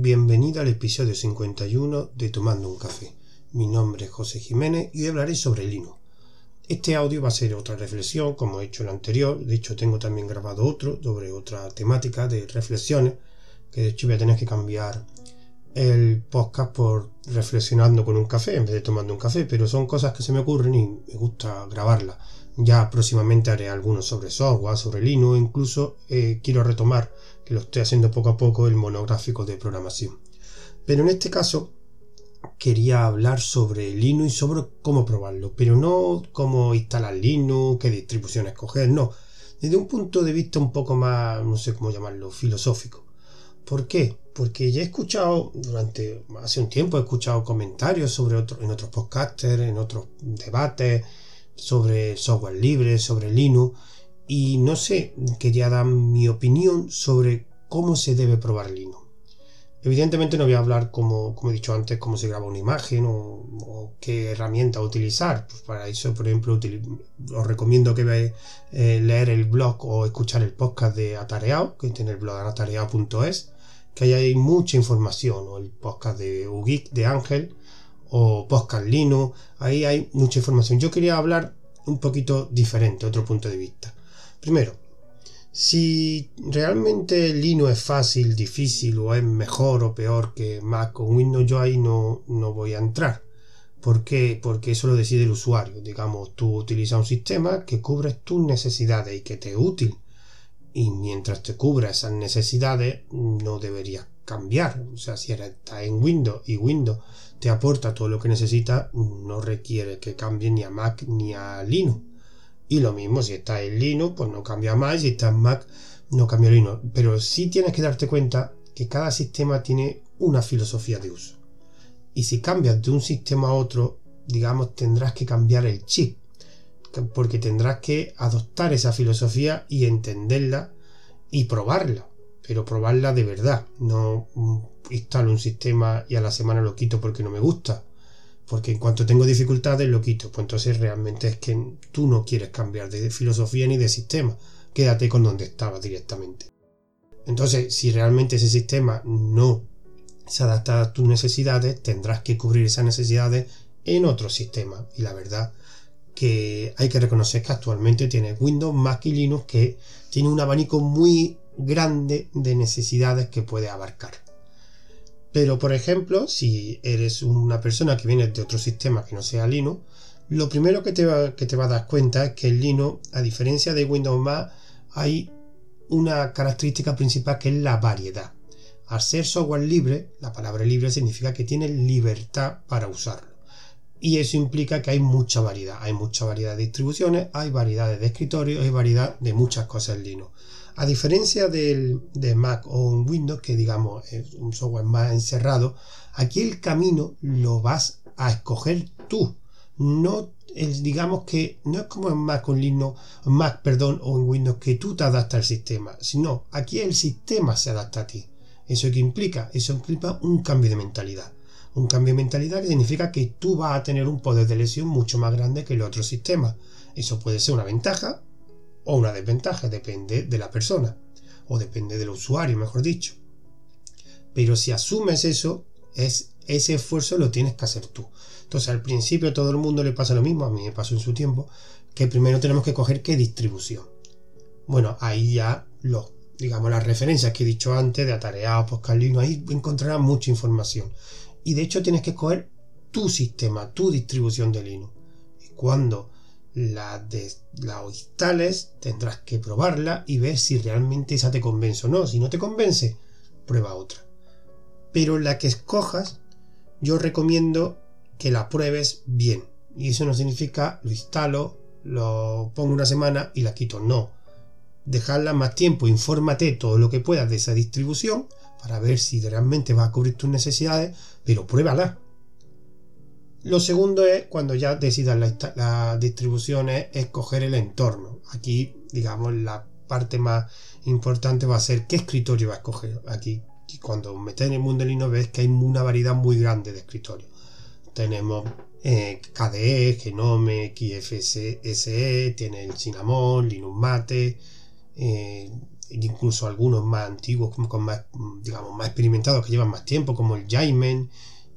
Bienvenido al episodio 51 de Tomando un Café. Mi nombre es José Jiménez y hoy hablaré sobre Linux. Este audio va a ser otra reflexión, como he hecho el anterior. De hecho, tengo también grabado otro sobre otra temática de reflexiones, que de hecho voy a tener que cambiar el podcast por reflexionando con un café en vez de tomando un café, pero son cosas que se me ocurren y me gusta grabarlas. Ya próximamente haré algunos sobre software, sobre Linux, incluso eh, quiero retomar, lo estoy haciendo poco a poco, el monográfico de programación. Pero en este caso quería hablar sobre Linux y sobre cómo probarlo, pero no cómo instalar Linux, qué distribución escoger, no, desde un punto de vista un poco más, no sé cómo llamarlo, filosófico. ¿Por qué? Porque ya he escuchado durante hace un tiempo he escuchado comentarios sobre otro, en otros podcasters, en otros debates sobre software libre, sobre Linux y no sé, quería dar mi opinión sobre cómo se debe probar Linux. Evidentemente no voy a hablar como, como he dicho antes, cómo se graba una imagen o, qué herramienta utilizar. Pues para eso, por ejemplo, os recomiendo que veáis eh, leer el blog o escuchar el podcast de Atareado, que tiene el blog atareado.es que ahí hay mucha información, o el podcast de Ugeek de Ángel, o podcast Linux, ahí hay mucha información. Yo quería hablar un poquito diferente, otro punto de vista. Primero, si realmente Linux es fácil, difícil o es mejor o peor que Mac o Windows, yo ahí no, no voy a entrar. ¿Por qué? Porque eso lo decide el usuario. Digamos, tú utilizas un sistema que cubre tus necesidades y que te es útil y mientras te cubra esas necesidades no deberías cambiar. O sea, si estás en Windows y Windows te aporta todo lo que necesitas, no requiere que cambie ni a Mac ni a Linux. Y lo mismo, si estás en Linux, pues no cambia más, si estás en Mac, no cambia Linux. Pero sí tienes que darte cuenta que cada sistema tiene una filosofía de uso. Y si cambias de un sistema a otro, digamos, tendrás que cambiar el chip porque tendrás que adoptar esa filosofía y entenderla y probarla, pero probarla de verdad, no instalo un sistema y a la semana lo quito porque no me gusta, porque en cuanto tengo dificultades lo quito, pues entonces realmente es que tú no quieres cambiar de filosofía ni de sistema, quédate con donde estabas directamente. Entonces, si realmente ese sistema no se adapta a tus necesidades, tendrás que cubrir esas necesidades en otro sistema. Y la verdad que hay que reconocer que actualmente tiene Windows, Mac y Linux que tiene un abanico muy grande de necesidades que puede abarcar. Pero por ejemplo, si eres una persona que viene de otro sistema que no sea Linux, lo primero que te, va, que te a dar cuenta es que en Linux, a diferencia de Windows Mac, hay una característica principal que es la variedad. Al ser software libre, la palabra libre significa que tiene libertad para usarlo. Y eso implica que hay mucha variedad. Hay mucha variedad de distribuciones, hay variedades de escritorios, hay variedad de muchas cosas en Linux. A diferencia del, de Mac o en Windows, que digamos es un software más encerrado, aquí el camino lo vas a escoger tú. No digamos que no es como en Mac o en Linux, Mac, perdón, o en Windows que tú te adaptas al sistema, sino aquí el sistema se adapta a ti. ¿Eso qué implica? Eso implica un cambio de mentalidad. Un cambio de mentalidad que significa que tú vas a tener un poder de lesión mucho más grande que el otro sistema. Eso puede ser una ventaja o una desventaja, depende de la persona o depende del usuario, mejor dicho. Pero si asumes eso, es, ese esfuerzo lo tienes que hacer tú. Entonces al principio a todo el mundo le pasa lo mismo, a mí me pasó en su tiempo, que primero tenemos que coger qué distribución. Bueno, ahí ya lo digamos, las referencias que he dicho antes de Atareado, Poscalino, ahí encontrarás mucha información y de hecho tienes que escoger tu sistema, tu distribución de Linux. Y cuando la, la instales, tendrás que probarla y ver si realmente esa te convence o no. Si no te convence, prueba otra. Pero la que escojas, yo recomiendo que la pruebes bien. Y eso no significa lo instalo, lo pongo una semana y la quito. No. Dejarla más tiempo, infórmate todo lo que puedas de esa distribución para ver si realmente va a cubrir tus necesidades, pero pruébala. Lo segundo es cuando ya decidas la, la distribución es escoger el entorno. Aquí, digamos, la parte más importante va a ser qué escritorio va a escoger. Aquí, cuando metes en el mundo de Linux ves que hay una variedad muy grande de escritorios. Tenemos eh, KDE, Genome, XFSE, tiene el Cinnamon, Linux Mate, eh, incluso algunos más antiguos, con más, digamos, más experimentados que llevan más tiempo, como el Jaimen,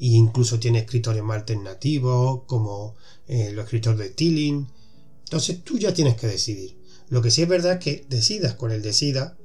e incluso tiene escritores más alternativos, como eh, los escritores de Tilling. Entonces tú ya tienes que decidir. Lo que sí es verdad es que decidas con el decida,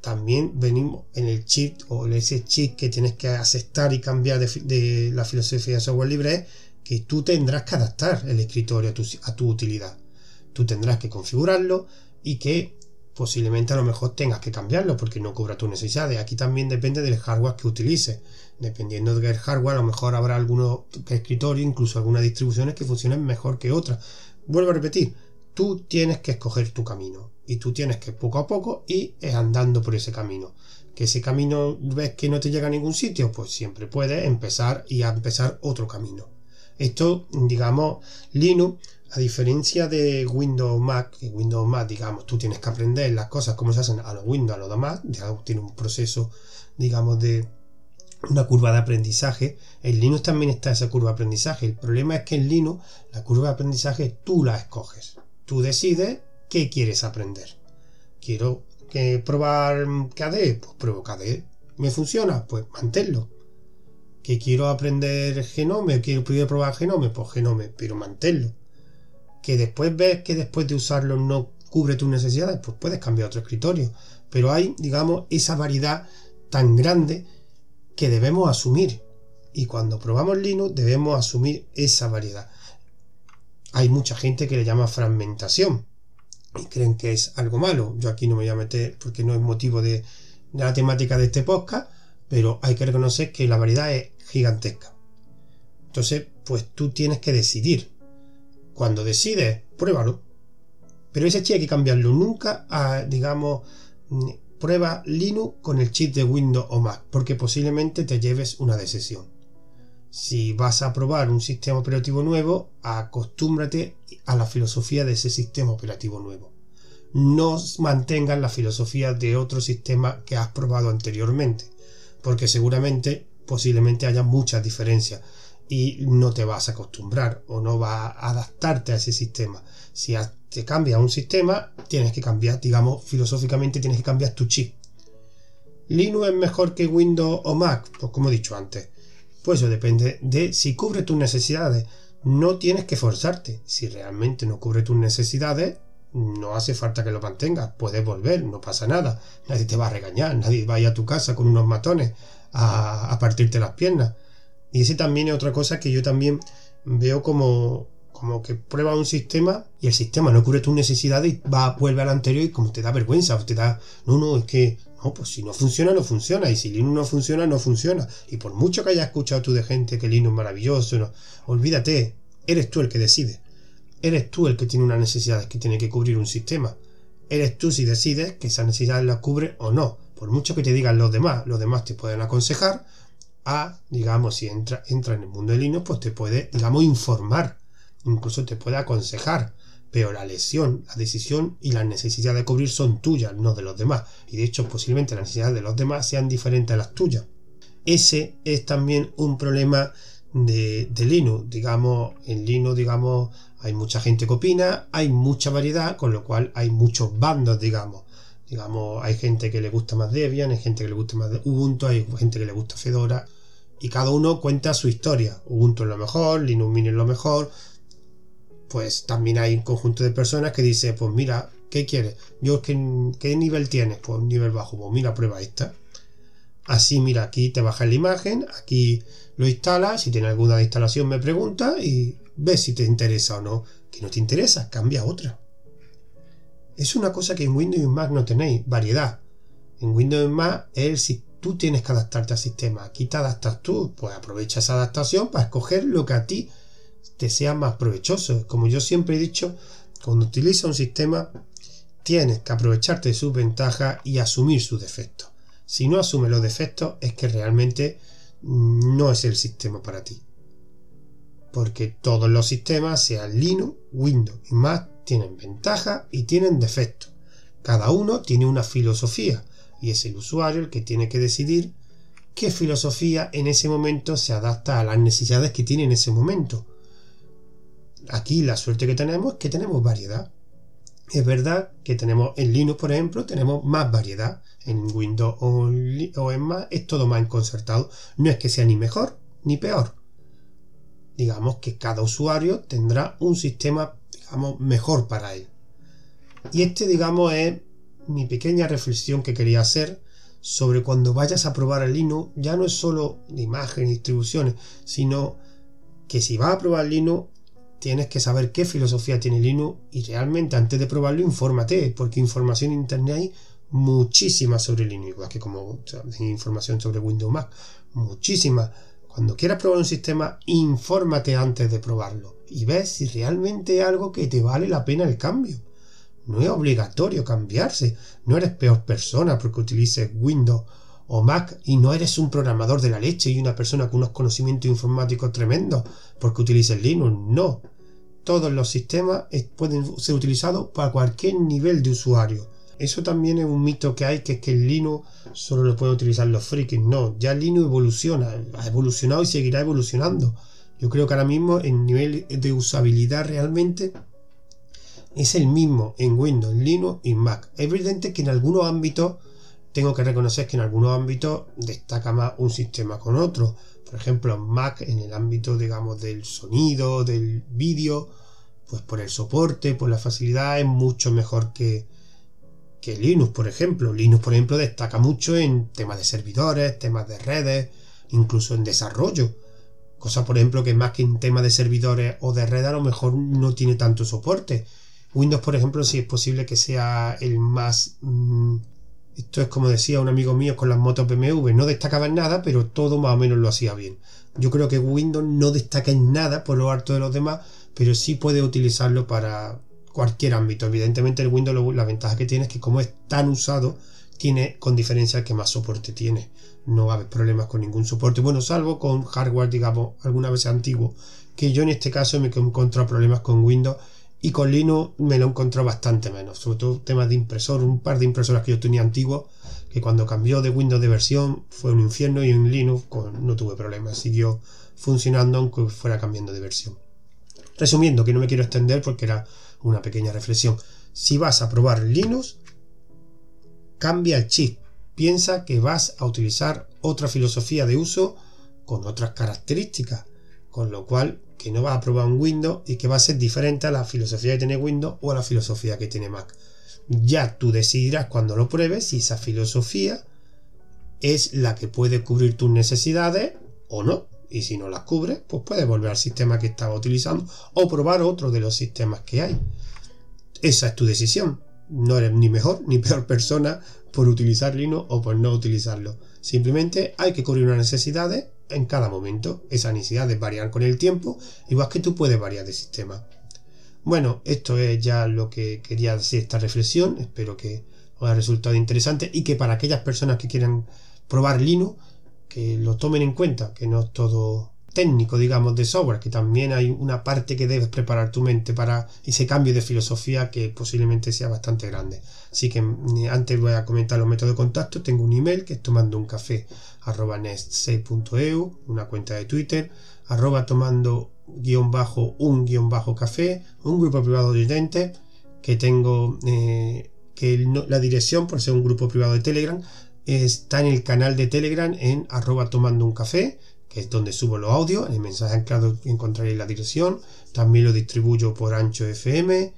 también venimos en el chip o ese chip que tienes que aceptar y cambiar de, la filosofía de software libre que tú tendrás que adaptar el escritorio a tu, a tu utilidad. Tú tendrás que configurarlo y que posiblemente a lo mejor tengas que cambiarlo porque no cubra tus necesidades. Aquí también depende del hardware que utilices. Dependiendo del hardware, a lo mejor habrá algunos escritorios, incluso algunas distribuciones que funcionen mejor que otras. Vuelvo a repetir, tú tienes que escoger tu camino y tú tienes que poco a poco ir andando por ese camino. Que ese camino ves que no te llega a ningún sitio, pues siempre puedes empezar y a empezar otro camino. Esto, digamos, Linux a diferencia de Windows Mac, que Windows Mac, digamos, tú tienes que aprender las cosas como se hacen a los Windows, a los demás, digamos, tiene un proceso, digamos, de una curva de aprendizaje. En Linux también está esa curva de aprendizaje. El problema es que en Linux la curva de aprendizaje tú la escoges. Tú decides qué quieres aprender. Quiero que probar KDE, pues pruebo KDE. ¿Me funciona? Pues manténlo. Que quiero aprender Genome, quiero probar Genome, pues Genome, pero manténlo que después ves que después de usarlo no cubre tus necesidades, pues puedes cambiar otro escritorio. Pero hay, digamos, esa variedad tan grande que debemos asumir. Y cuando probamos Linux debemos asumir esa variedad. Hay mucha gente que le llama fragmentación y creen que es algo malo. Yo aquí no me voy a meter porque no es motivo de, de la temática de este podcast, pero hay que reconocer que la variedad es gigantesca. Entonces, pues tú tienes que decidir cuando decides, pruébalo. Pero ese chip hay que cambiarlo nunca a, digamos, prueba Linux con el chip de Windows o Mac, porque posiblemente te lleves una decisión. Si vas a probar un sistema operativo nuevo, acostúmbrate a la filosofía de ese sistema operativo nuevo. No mantengas la filosofía de otro sistema que has probado anteriormente, porque seguramente, posiblemente haya muchas diferencias y no te vas a acostumbrar o no vas a adaptarte a ese sistema. Si te cambia un sistema, tienes que cambiar, digamos, filosóficamente tienes que cambiar tu chip. ¿Linux es mejor que Windows o Mac? Pues como he dicho antes. Pues eso depende de si cubre tus necesidades. No tienes que forzarte. Si realmente no cubre tus necesidades, no hace falta que lo mantengas. Puedes volver, no pasa nada. Nadie te va a regañar, nadie va a ir a tu casa con unos matones a, a partirte las piernas. Y ese también es otra cosa que yo también veo como, como que prueba un sistema y el sistema no cubre tus necesidades y va, vuelve al anterior y como te da vergüenza, te da, no, no, es que, no, pues si no funciona, no funciona, y si Linux no funciona, no funciona. Y por mucho que hayas escuchado tú de gente que Linux es maravilloso, olvídate, eres tú el que decide. Eres tú el que tiene unas necesidades que tiene que cubrir un sistema. Eres tú si decides que esas necesidades las cubre o no. Por mucho que te digan los demás, los demás te pueden aconsejar, a, digamos, si entra, entra en el mundo de Linux, pues te puede, digamos, informar, incluso te puede aconsejar, pero la lesión, la decisión y la necesidad de cubrir son tuyas, no de los demás. Y de hecho, posiblemente las necesidades de los demás sean diferentes a las tuyas. Ese es también un problema de, de Linux. Digamos, en Linux, digamos, hay mucha gente que opina, hay mucha variedad, con lo cual hay muchos bandos, digamos. Digamos, hay gente que le gusta más Debian, hay gente que le gusta más Ubuntu, hay gente que le gusta Fedora y cada uno cuenta su historia. Ubuntu es lo mejor, Linux Mint es lo mejor. Pues también hay un conjunto de personas que dice, pues mira, ¿qué quieres? Yo, ¿qué, qué nivel tienes? Pues nivel bajo. Pues mira, prueba esta. Así, mira, aquí te bajas la imagen, aquí lo instalas, si tiene alguna instalación me pregunta y ves si te interesa o no. Que no te interesa, cambia otra. Es una cosa que en Windows y Mac no tenéis, variedad. En Windows y Mac es sistema tú tienes que adaptarte al sistema. Aquí te adaptas tú, pues aprovecha esa adaptación para escoger lo que a ti te sea más provechoso. Como yo siempre he dicho, cuando utilizas un sistema, tienes que aprovecharte de sus ventajas y asumir sus defectos. Si no asumes los defectos, es que realmente no es el sistema para ti. Porque todos los sistemas, sean Linux, Windows y Mac, tienen ventajas y tienen defectos. Cada uno tiene una filosofía y es el usuario el que tiene que decidir qué filosofía en ese momento se adapta a las necesidades que tiene en ese momento. Aquí la suerte que tenemos es que tenemos variedad. Es verdad que tenemos en Linux, por ejemplo, tenemos más variedad. En Windows o en Mac es todo más concertado. No es que sea ni mejor ni peor. Digamos que cada usuario tendrá un sistema, digamos, mejor para él. Y este, digamos, es mi pequeña reflexión que quería hacer sobre cuando vayas a probar el Linux, ya no es solo de imagen y distribuciones, sino que si vas a probar Linux, tienes que saber qué filosofía tiene Linux y realmente antes de probarlo, infórmate, porque información en internet hay muchísima sobre Linux, igual que como información sobre Windows Mac, muchísima. Cuando quieras probar un sistema, infórmate antes de probarlo y ves si realmente es algo que te vale la pena el cambio. No es obligatorio cambiarse. No eres peor persona porque utilices Windows o Mac y no eres un programador de la leche y una persona con unos conocimientos informáticos tremendos porque utilices Linux. No. Todos los sistemas pueden ser utilizados para cualquier nivel de usuario. Eso también es un mito que hay, que es que el Linux solo lo pueden utilizar los frikis. No, ya Linux evoluciona, ha evolucionado y seguirá evolucionando. Yo creo que ahora mismo el nivel de usabilidad realmente es el mismo en Windows, Linux y Mac. Es evidente que en algunos ámbitos tengo que reconocer que en algunos ámbitos destaca más un sistema con otro. Por ejemplo, Mac en el ámbito, digamos, del sonido, del vídeo, pues por el soporte, por la facilidad, es mucho mejor que, que Linux, por ejemplo. Linux, por ejemplo, destaca mucho en temas de servidores, temas de redes, incluso en desarrollo. Cosa, por ejemplo, que más que en temas de servidores o de red a lo mejor no tiene tanto soporte. Windows, por ejemplo, sí es posible que sea el más... Mm, esto es como decía un amigo mío con las motos BMW, no destacaba en nada, pero todo más o menos lo hacía bien. Yo creo que Windows no destaca en nada por lo alto de los demás, pero sí puede utilizarlo para cualquier ámbito. Evidentemente el Windows la ventaja que tiene es que como es tan usado, tiene con diferencia el que más soporte tiene. No va a haber problemas con ningún soporte. Bueno, salvo con hardware, digamos, alguna vez antiguo, que yo en este caso me he encontrado problemas con Windows y con Linux me lo encontró bastante menos, sobre todo temas de impresor, un par de impresoras que yo tenía antiguos, que cuando cambió de Windows de versión fue un infierno y en Linux no tuve problemas, siguió funcionando aunque fuera cambiando de versión. Resumiendo, que no me quiero extender porque era una pequeña reflexión. Si vas a probar Linux, cambia el chip. Piensa que vas a utilizar otra filosofía de uso con otras características, con lo cual que no vas a probar un Windows y que va a ser diferente a la filosofía que tiene Windows o a la filosofía que tiene Mac. Ya tú decidirás cuando lo pruebes si esa filosofía es la que puede cubrir tus necesidades o no. Y si no las cubre, pues puedes volver al sistema que estaba utilizando o probar otro de los sistemas que hay. Esa es tu decisión. No eres ni mejor ni peor persona por utilizar Linux o por no utilizarlo. Simplemente hay que cubrir unas necesidades en cada momento. Esas necesidades varían con el tiempo, igual que tú puedes variar de sistema. Bueno, esto es ya lo que quería decir esta reflexión. Espero que os haya resultado interesante y que para aquellas personas que quieran probar Linux, que lo tomen en cuenta, que no es todo técnico, digamos, de software, que también hay una parte que debes preparar tu mente para ese cambio de filosofía que posiblemente sea bastante grande. Así que mm, antes voy a comentar los métodos de contacto. Tengo un email que es tomando un café arroba nest6.eu, una cuenta de Twitter, arroba tomando guion bajo un guion bajo café, un grupo privado de oyentes que tengo eh, que la dirección por ser un grupo privado de Telegram está en el canal de Telegram en arroba tomando un café que es donde subo los audios. En el mensaje anclado encontraréis la dirección. También lo distribuyo por Ancho FM.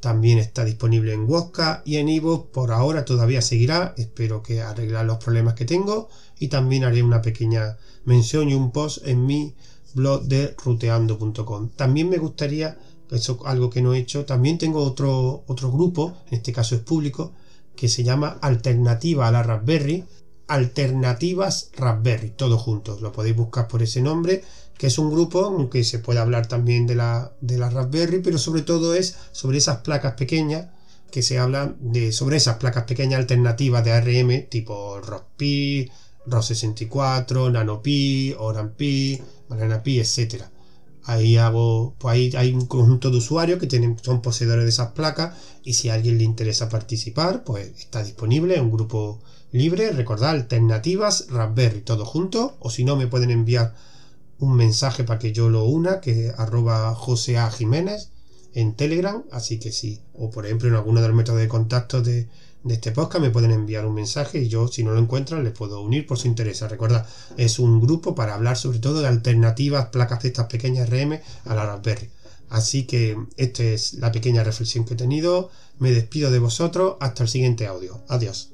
También está disponible en Wosca y en Ivo. Por ahora todavía seguirá. Espero que arreglar los problemas que tengo. Y también haré una pequeña mención y un post en mi blog de ruteando.com. También me gustaría, eso es algo que no he hecho, también tengo otro, otro grupo, en este caso es público, que se llama Alternativa a la Raspberry, Alternativas Raspberry, todos juntos. Lo podéis buscar por ese nombre, que es un grupo, aunque se puede hablar también de la, de Raspberry, pero sobre todo es sobre esas placas pequeñas que se hablan de sobre esas placas pequeñas alternativas de ARM tipo ROSPI, ROS64, NanoPi, OranPi, BananaPi, etcétera. Ahí hago, pues ahí hay un conjunto de usuarios que tienen, son poseedores de esas placas y si a alguien le interesa participar, pues está disponible, un grupo libre, recordad, alternativas, Raspberry, todo junto, o si no me pueden enviar un mensaje para que yo lo una, que arroba José A. Jiménez en Telegram, así que sí, o por ejemplo en alguno de los métodos de contacto de, de este podcast me pueden enviar un mensaje y yo si no lo encuentran les puedo unir por si interesa. Recuerda, es un grupo para hablar sobre todo de alternativas, placas de estas pequeñas RM a la Raspberry. Así que esta es la pequeña reflexión que he tenido. Me despido de vosotros. Hasta el siguiente audio. Adiós.